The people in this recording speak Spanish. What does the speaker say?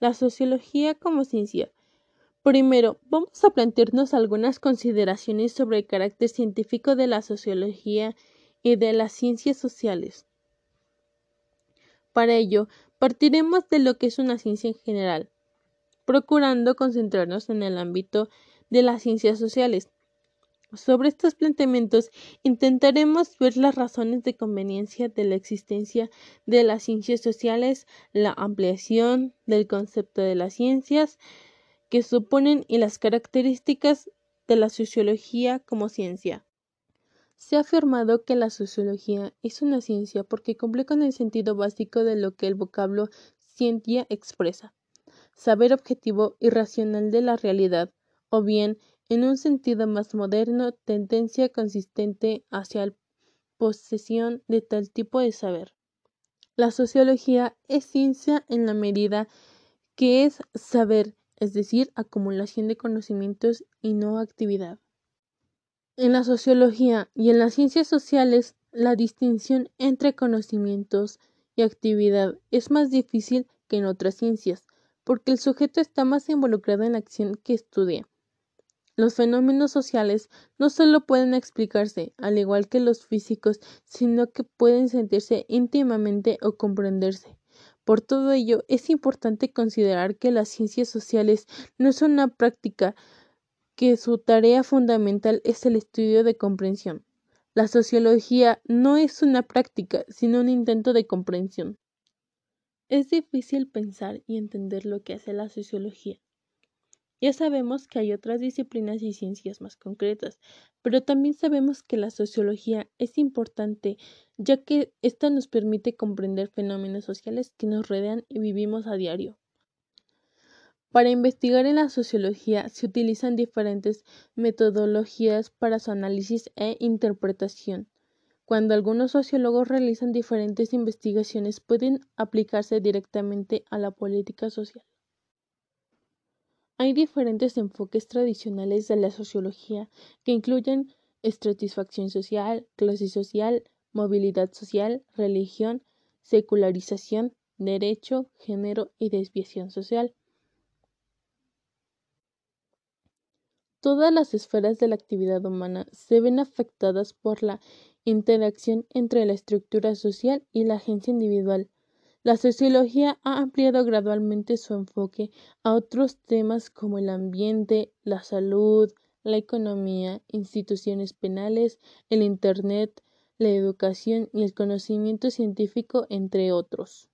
La sociología como ciencia. Primero, vamos a plantearnos algunas consideraciones sobre el carácter científico de la sociología y de las ciencias sociales. Para ello, partiremos de lo que es una ciencia en general, procurando concentrarnos en el ámbito de las ciencias sociales. Sobre estos planteamientos intentaremos ver las razones de conveniencia de la existencia de las ciencias sociales, la ampliación del concepto de las ciencias que suponen y las características de la sociología como ciencia. Se ha afirmado que la sociología es una ciencia porque cumple con el sentido básico de lo que el vocablo ciencia expresa, saber objetivo y racional de la realidad, o bien en un sentido más moderno, tendencia consistente hacia la posesión de tal tipo de saber. La sociología es ciencia en la medida que es saber, es decir, acumulación de conocimientos y no actividad. En la sociología y en las ciencias sociales, la distinción entre conocimientos y actividad es más difícil que en otras ciencias, porque el sujeto está más involucrado en la acción que estudia. Los fenómenos sociales no solo pueden explicarse, al igual que los físicos, sino que pueden sentirse íntimamente o comprenderse. Por todo ello, es importante considerar que las ciencias sociales no son una práctica, que su tarea fundamental es el estudio de comprensión. La sociología no es una práctica, sino un intento de comprensión. Es difícil pensar y entender lo que hace la sociología, ya sabemos que hay otras disciplinas y ciencias más concretas, pero también sabemos que la sociología es importante ya que ésta nos permite comprender fenómenos sociales que nos rodean y vivimos a diario. Para investigar en la sociología se utilizan diferentes metodologías para su análisis e interpretación. Cuando algunos sociólogos realizan diferentes investigaciones pueden aplicarse directamente a la política social. Hay diferentes enfoques tradicionales de la sociología que incluyen estratifacción social, clase social, movilidad social, religión, secularización, derecho, género y desviación social. Todas las esferas de la actividad humana se ven afectadas por la interacción entre la estructura social y la agencia individual. La sociología ha ampliado gradualmente su enfoque a otros temas como el ambiente, la salud, la economía, instituciones penales, el Internet, la educación y el conocimiento científico, entre otros.